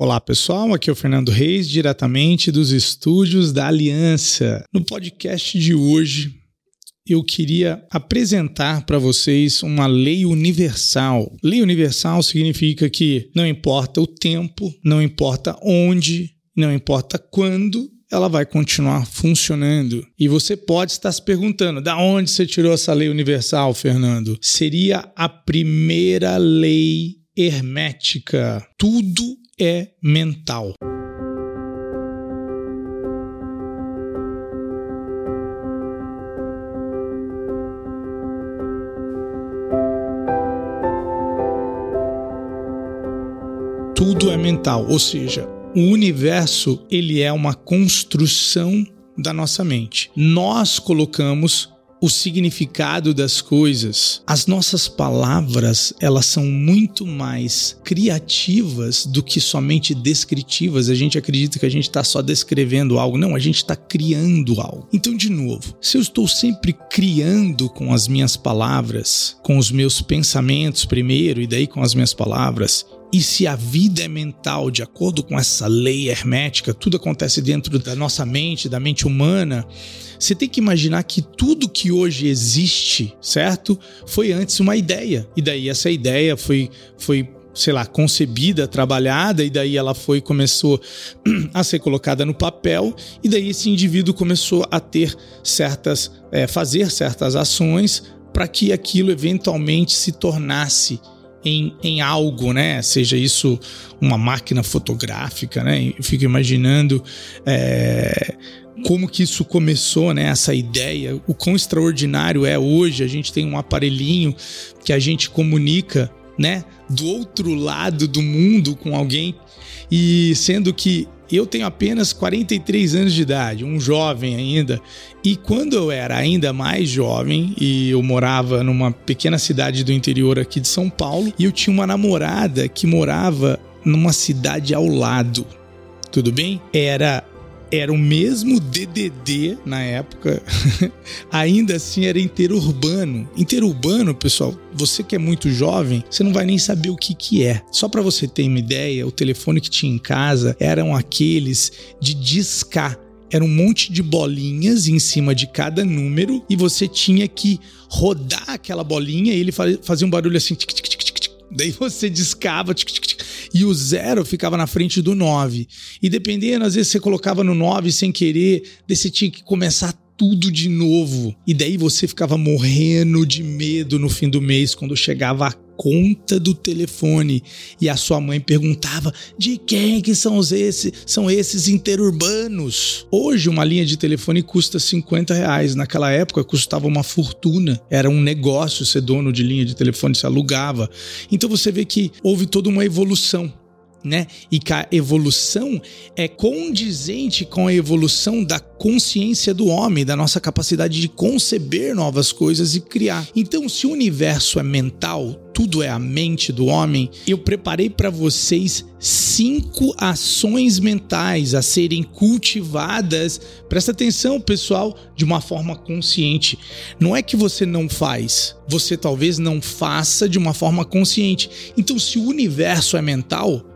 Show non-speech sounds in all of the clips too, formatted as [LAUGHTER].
Olá pessoal, aqui é o Fernando Reis, diretamente dos estúdios da Aliança. No podcast de hoje, eu queria apresentar para vocês uma lei universal. Lei universal significa que não importa o tempo, não importa onde, não importa quando, ela vai continuar funcionando. E você pode estar se perguntando: da onde você tirou essa lei universal, Fernando? Seria a primeira lei hermética. Tudo é mental. Tudo é mental, ou seja, o universo ele é uma construção da nossa mente. Nós colocamos o significado das coisas. As nossas palavras, elas são muito mais criativas do que somente descritivas. A gente acredita que a gente está só descrevendo algo. Não, a gente está criando algo. Então, de novo, se eu estou sempre criando com as minhas palavras, com os meus pensamentos primeiro e daí com as minhas palavras, e se a vida é mental, de acordo com essa lei hermética, tudo acontece dentro da nossa mente, da mente humana, você tem que imaginar que tudo que hoje existe, certo? Foi antes uma ideia. E daí essa ideia foi, foi sei lá, concebida, trabalhada, e daí ela foi começou [CLEARS THROAT] a ser colocada no papel, e daí esse indivíduo começou a ter certas, é, fazer certas ações para que aquilo eventualmente se tornasse em, em algo, né? Seja isso uma máquina fotográfica, né? Eu fico imaginando é, como que isso começou, né? Essa ideia, o quão extraordinário é hoje. A gente tem um aparelhinho que a gente comunica, né? Do outro lado do mundo com alguém e sendo que eu tenho apenas 43 anos de idade, um jovem ainda. E quando eu era ainda mais jovem e eu morava numa pequena cidade do interior aqui de São Paulo, e eu tinha uma namorada que morava numa cidade ao lado. Tudo bem? Era era o mesmo DDD na época, [LAUGHS] ainda assim era interurbano. Interurbano, pessoal, você que é muito jovem, você não vai nem saber o que que é. Só para você ter uma ideia, o telefone que tinha em casa eram aqueles de discar era um monte de bolinhas em cima de cada número e você tinha que rodar aquela bolinha e ele fazia um barulho assim. Tic, tic, tic, Daí você discava tic, tic, tic, e o zero ficava na frente do 9. E dependendo, às vezes você colocava no 9 sem querer, daí você tinha que começar tudo de novo. E daí você ficava morrendo de medo no fim do mês quando chegava a conta do telefone e a sua mãe perguntava de quem que são esses, são esses interurbanos. Hoje uma linha de telefone custa 50 reais, naquela época custava uma fortuna, era um negócio ser dono de linha de telefone, se alugava. Então você vê que houve toda uma evolução né? E que a evolução é condizente com a evolução da consciência do homem, da nossa capacidade de conceber novas coisas e criar. Então, se o universo é mental, tudo é a mente do homem, eu preparei para vocês cinco ações mentais a serem cultivadas. Presta atenção, pessoal, de uma forma consciente. Não é que você não faz, você talvez não faça de uma forma consciente. Então, se o universo é mental,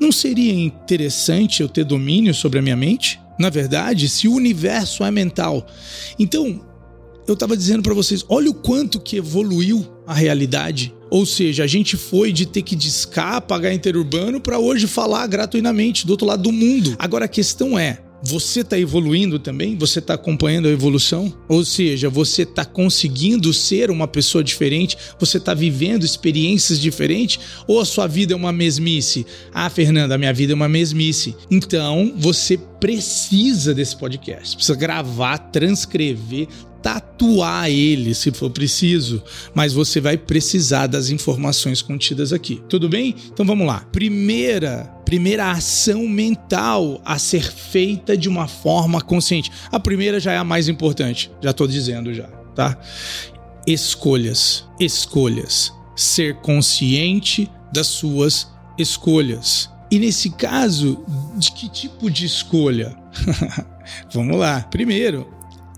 não seria interessante eu ter domínio sobre a minha mente? Na verdade, se o universo é mental. Então, eu estava dizendo para vocês, olha o quanto que evoluiu a realidade. Ou seja, a gente foi de ter que discar, pagar interurbano para hoje falar gratuitamente do outro lado do mundo. Agora a questão é, você está evoluindo também? Você está acompanhando a evolução? Ou seja, você está conseguindo ser uma pessoa diferente? Você está vivendo experiências diferentes? Ou a sua vida é uma mesmice? Ah, Fernanda, a minha vida é uma mesmice. Então, você precisa desse podcast. Precisa gravar, transcrever, tatuar ele se for preciso, mas você vai precisar das informações contidas aqui. Tudo bem? Então vamos lá. Primeira, primeira ação mental a ser feita de uma forma consciente. A primeira já é a mais importante, já estou dizendo já, tá? Escolhas, escolhas. Ser consciente das suas escolhas. E nesse caso, de que tipo de escolha? [LAUGHS] Vamos lá. Primeiro,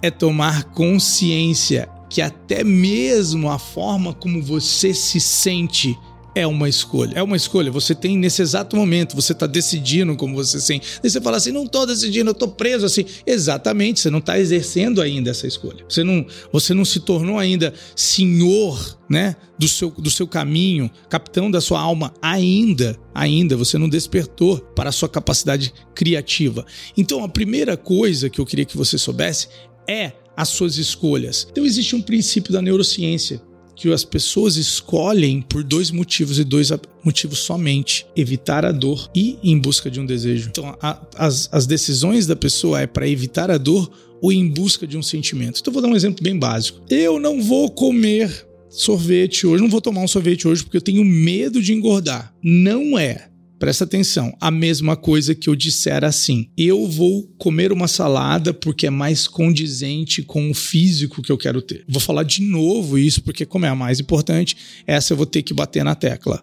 é tomar consciência que até mesmo a forma como você se sente é uma escolha. É uma escolha. Você tem nesse exato momento, você está decidindo como você sente. Aí você fala assim: não estou decidindo, eu estou preso assim. Exatamente, você não está exercendo ainda essa escolha. Você não, você não se tornou ainda senhor né, do seu, do seu caminho, capitão da sua alma ainda, ainda você não despertou para a sua capacidade criativa. Então, a primeira coisa que eu queria que você soubesse é as suas escolhas. Então existe um princípio da neurociência que as pessoas escolhem por dois motivos e dois motivos somente: evitar a dor e em busca de um desejo. Então, a, as, as decisões da pessoa é para evitar a dor ou em busca de um sentimento. Então, vou dar um exemplo bem básico. Eu não vou comer sorvete hoje, não vou tomar um sorvete hoje porque eu tenho medo de engordar. Não é presta atenção, a mesma coisa que eu disser assim: eu vou comer uma salada porque é mais condizente com o físico que eu quero ter. Vou falar de novo isso porque, como é a mais importante, essa eu vou ter que bater na tecla.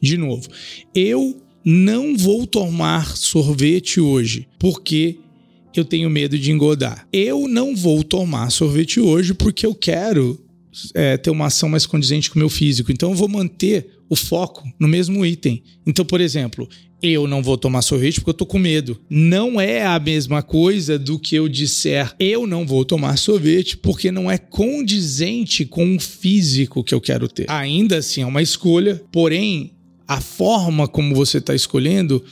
De novo, eu não vou tomar sorvete hoje porque eu tenho medo de engordar. Eu não vou tomar sorvete hoje porque eu quero é, ter uma ação mais condizente com o meu físico. Então eu vou manter o foco no mesmo item. Então, por exemplo, eu não vou tomar sorvete porque eu tô com medo. Não é a mesma coisa do que eu disser eu não vou tomar sorvete porque não é condizente com o físico que eu quero ter. Ainda assim é uma escolha, porém a forma como você está escolhendo,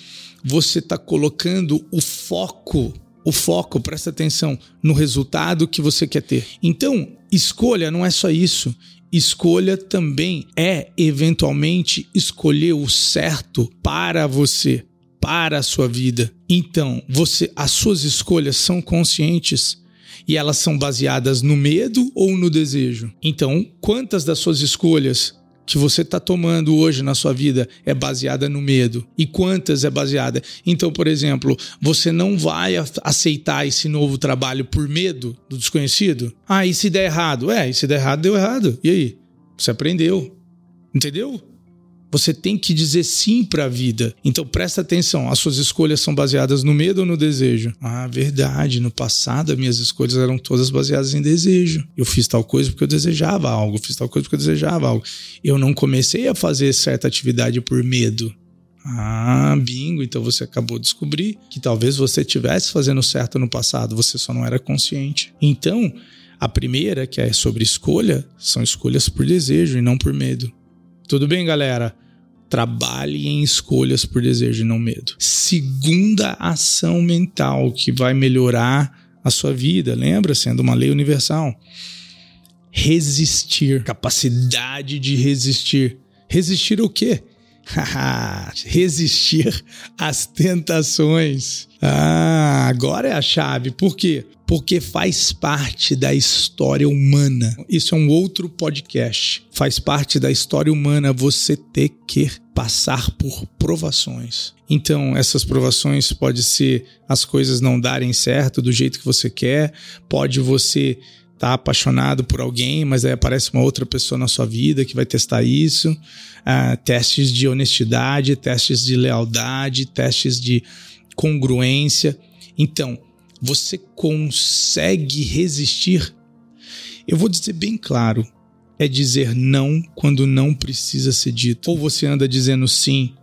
você está colocando o foco o foco, presta atenção no resultado que você quer ter. Então, escolha não é só isso. Escolha também é, eventualmente, escolher o certo para você, para a sua vida. Então, você, as suas escolhas são conscientes e elas são baseadas no medo ou no desejo. Então, quantas das suas escolhas que você está tomando hoje na sua vida é baseada no medo e quantas é baseada. Então, por exemplo, você não vai aceitar esse novo trabalho por medo do desconhecido? Ah, e se der errado? É, e se der errado, deu errado. E aí? Você aprendeu. Entendeu? Você tem que dizer sim para a vida. Então presta atenção, as suas escolhas são baseadas no medo ou no desejo? Ah, verdade, no passado as minhas escolhas eram todas baseadas em desejo. Eu fiz tal coisa porque eu desejava algo, fiz tal coisa porque eu desejava algo. Eu não comecei a fazer certa atividade por medo. Ah, bingo, então você acabou de descobrir que talvez você estivesse fazendo certo no passado, você só não era consciente. Então, a primeira, que é sobre escolha, são escolhas por desejo e não por medo. Tudo bem, galera? Trabalhe em escolhas por desejo e não medo. Segunda ação mental que vai melhorar a sua vida, lembra? Sendo uma lei universal. Resistir. Capacidade de resistir. Resistir o quê? [LAUGHS] resistir às tentações. Ah, agora é a chave. Por quê? Porque faz parte da história humana. Isso é um outro podcast. Faz parte da história humana você ter que passar por provações. Então, essas provações pode ser as coisas não darem certo do jeito que você quer, pode você tá apaixonado por alguém, mas aí aparece uma outra pessoa na sua vida que vai testar isso. Uh, testes de honestidade, testes de lealdade, testes de congruência. Então, você consegue resistir? Eu vou dizer bem claro: é dizer não quando não precisa ser dito. Ou você anda dizendo sim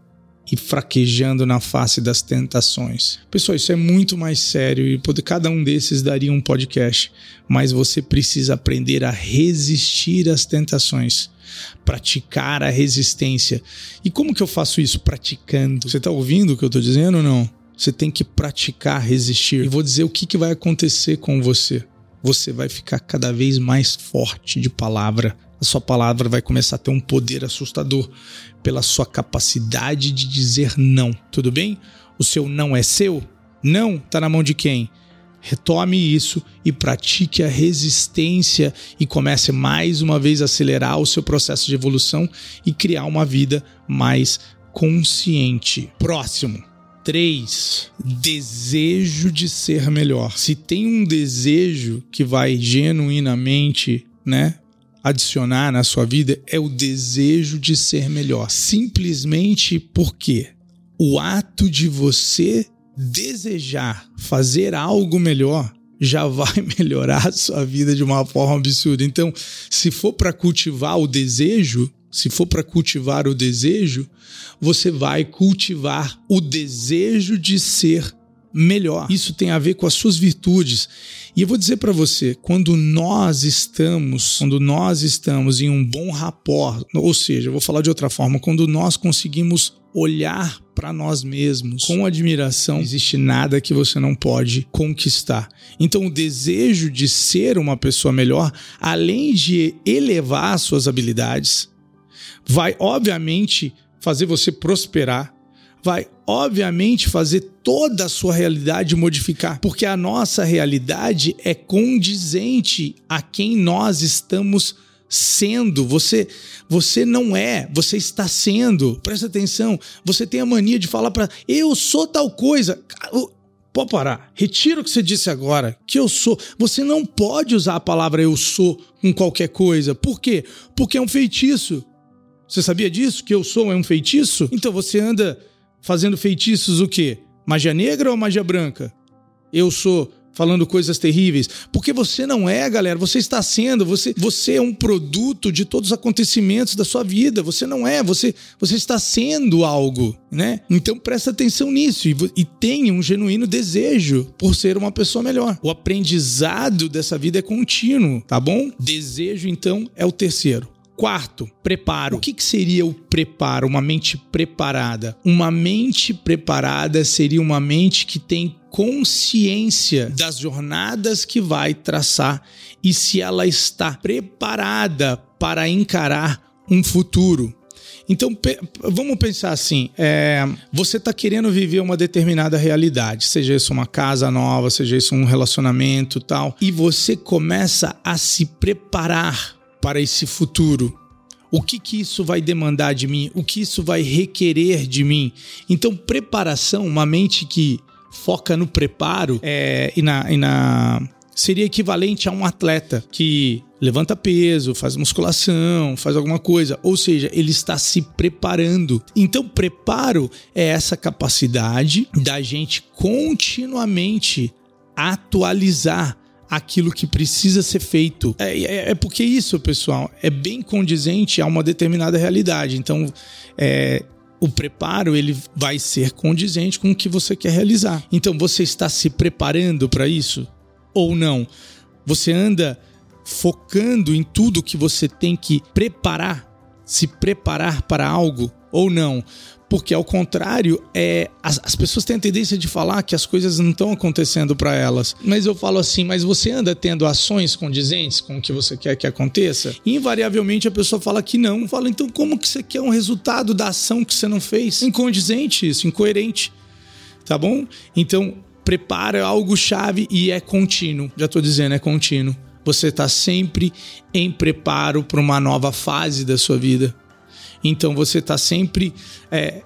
e fraquejando na face das tentações. Pessoal, isso é muito mais sério e cada um desses daria um podcast, mas você precisa aprender a resistir às tentações, praticar a resistência. E como que eu faço isso? Praticando. Você está ouvindo o que eu estou dizendo ou não? Você tem que praticar resistir. E vou dizer o que, que vai acontecer com você. Você vai ficar cada vez mais forte de palavra. A sua palavra vai começar a ter um poder assustador pela sua capacidade de dizer não. Tudo bem? O seu não é seu? Não está na mão de quem? Retome isso e pratique a resistência e comece mais uma vez a acelerar o seu processo de evolução e criar uma vida mais consciente. Próximo. 3. Desejo de ser melhor. Se tem um desejo que vai genuinamente, né, adicionar na sua vida é o desejo de ser melhor. Simplesmente porque o ato de você desejar fazer algo melhor já vai [LAUGHS] melhorar a sua vida de uma forma absurda. Então, se for para cultivar o desejo, se for para cultivar o desejo, você vai cultivar o desejo de ser melhor. Isso tem a ver com as suas virtudes. E eu vou dizer para você, quando nós estamos, quando nós estamos em um bom rapport, ou seja, vou falar de outra forma, quando nós conseguimos olhar para nós mesmos com admiração, não existe nada que você não pode conquistar. Então, o desejo de ser uma pessoa melhor, além de elevar suas habilidades, vai obviamente fazer você prosperar, vai obviamente fazer toda a sua realidade modificar, porque a nossa realidade é condizente a quem nós estamos sendo. Você você não é, você está sendo. Presta atenção. Você tem a mania de falar para eu sou tal coisa. Pode parar. Retira o que você disse agora, que eu sou. Você não pode usar a palavra eu sou com qualquer coisa. Por quê? Porque é um feitiço. Você sabia disso? Que eu sou é um feitiço? Então você anda fazendo feitiços o quê? Magia negra ou magia branca? Eu sou falando coisas terríveis, porque você não é, galera, você está sendo, você, você é um produto de todos os acontecimentos da sua vida, você não é, você, você está sendo algo, né? Então presta atenção nisso e, e tenha um genuíno desejo por ser uma pessoa melhor. O aprendizado dessa vida é contínuo, tá bom? Desejo então é o terceiro. Quarto, preparo. O que, que seria o preparo? Uma mente preparada. Uma mente preparada seria uma mente que tem consciência das jornadas que vai traçar e se ela está preparada para encarar um futuro. Então, vamos pensar assim: é, você está querendo viver uma determinada realidade, seja isso uma casa nova, seja isso um relacionamento tal, e você começa a se preparar para esse futuro. O que, que isso vai demandar de mim? O que isso vai requerer de mim? Então, preparação, uma mente que foca no preparo é, e, na, e na. Seria equivalente a um atleta que levanta peso, faz musculação, faz alguma coisa, ou seja, ele está se preparando. Então, preparo é essa capacidade da gente continuamente atualizar aquilo que precisa ser feito. É, é, é, porque isso, pessoal, é bem condizente a uma determinada realidade. Então, é, o preparo ele vai ser condizente com o que você quer realizar. Então, você está se preparando para isso ou não? Você anda focando em tudo que você tem que preparar, se preparar para algo ou não? Porque, ao contrário, é, as, as pessoas têm a tendência de falar que as coisas não estão acontecendo para elas. Mas eu falo assim, mas você anda tendo ações condizentes com o que você quer que aconteça? E, invariavelmente a pessoa fala que não. Fala, então como que você quer um resultado da ação que você não fez? Incondizente isso, incoerente. Tá bom? Então, prepara algo chave e é contínuo. Já estou dizendo, é contínuo. Você está sempre em preparo para uma nova fase da sua vida. Então você está sempre é,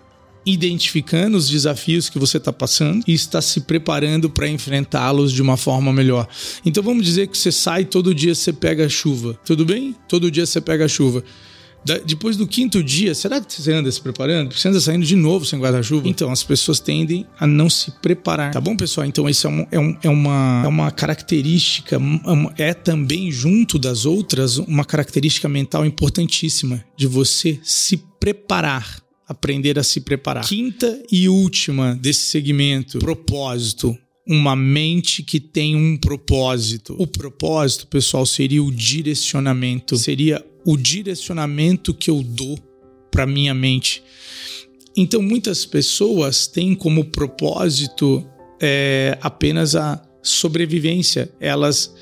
identificando os desafios que você está passando e está se preparando para enfrentá-los de uma forma melhor. Então vamos dizer que você sai todo dia você pega chuva, tudo bem? Todo dia você pega chuva. Depois do quinto dia, será que você anda se preparando? Você anda saindo de novo sem guarda-chuva? Então, as pessoas tendem a não se preparar. Tá bom, pessoal? Então, isso é, um, é, um, é, uma, é uma característica, é também, junto das outras, uma característica mental importantíssima de você se preparar aprender a se preparar. Quinta e última desse segmento, propósito. Uma mente que tem um propósito. O propósito, pessoal, seria o direcionamento, seria o direcionamento que eu dou para minha mente. Então, muitas pessoas têm como propósito é, apenas a sobrevivência. Elas,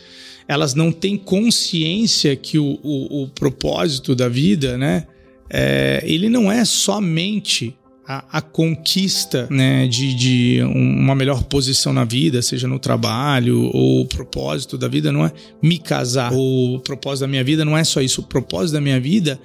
elas não têm consciência que o, o, o propósito da vida, né? É, ele não é somente a, a, conquista né, de, de, uma melhor posição na vida, seja no trabalho, ou o propósito da vida não é me casar, o propósito da minha vida não é só isso. O propósito da minha vida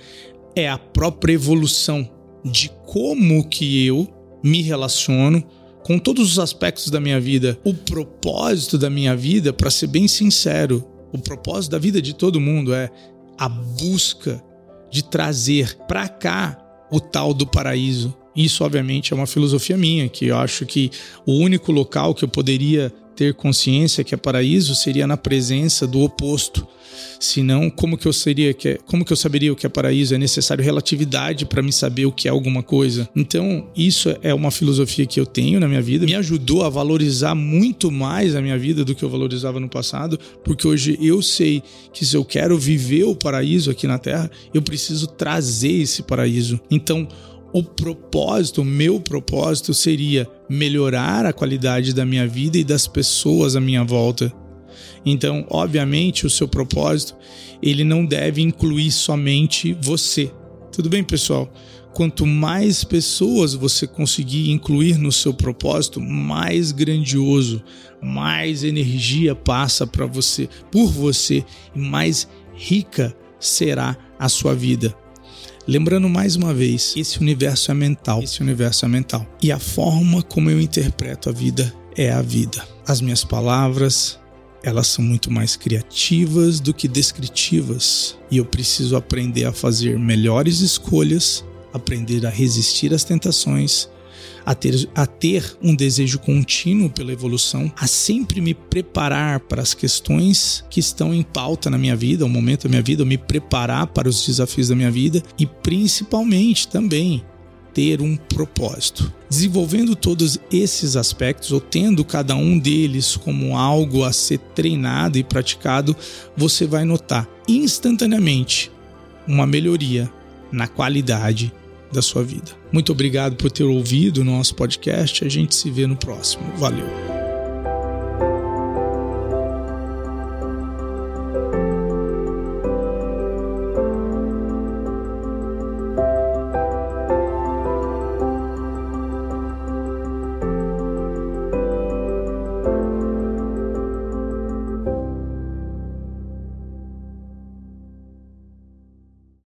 é a própria evolução de como que eu me relaciono com todos os aspectos da minha vida. O propósito da minha vida, para ser bem sincero, o propósito da vida de todo mundo é a busca de trazer para cá o tal do paraíso, isso, obviamente, é uma filosofia minha, que eu acho que o único local que eu poderia ter consciência que é paraíso seria na presença do oposto. Senão, como que eu seria que é, como que eu saberia o que é paraíso? É necessário relatividade para me saber o que é alguma coisa. Então, isso é uma filosofia que eu tenho na minha vida, me ajudou a valorizar muito mais a minha vida do que eu valorizava no passado, porque hoje eu sei que se eu quero viver o paraíso aqui na Terra, eu preciso trazer esse paraíso. Então, o propósito, o meu propósito seria melhorar a qualidade da minha vida e das pessoas à minha volta. Então, obviamente, o seu propósito, ele não deve incluir somente você. Tudo bem, pessoal? Quanto mais pessoas você conseguir incluir no seu propósito, mais grandioso, mais energia passa para você, por você e mais rica será a sua vida. Lembrando mais uma vez, esse universo é mental, esse universo é mental. E a forma como eu interpreto a vida é a vida. As minhas palavras, elas são muito mais criativas do que descritivas e eu preciso aprender a fazer melhores escolhas, aprender a resistir às tentações, a ter, a ter um desejo contínuo pela evolução, a sempre me preparar para as questões que estão em pauta na minha vida, o momento da minha vida, me preparar para os desafios da minha vida e principalmente também ter um propósito. Desenvolvendo todos esses aspectos, ou tendo cada um deles como algo a ser treinado e praticado, você vai notar instantaneamente uma melhoria na qualidade da sua vida. Muito obrigado por ter ouvido o nosso podcast. A gente se vê no próximo. Valeu!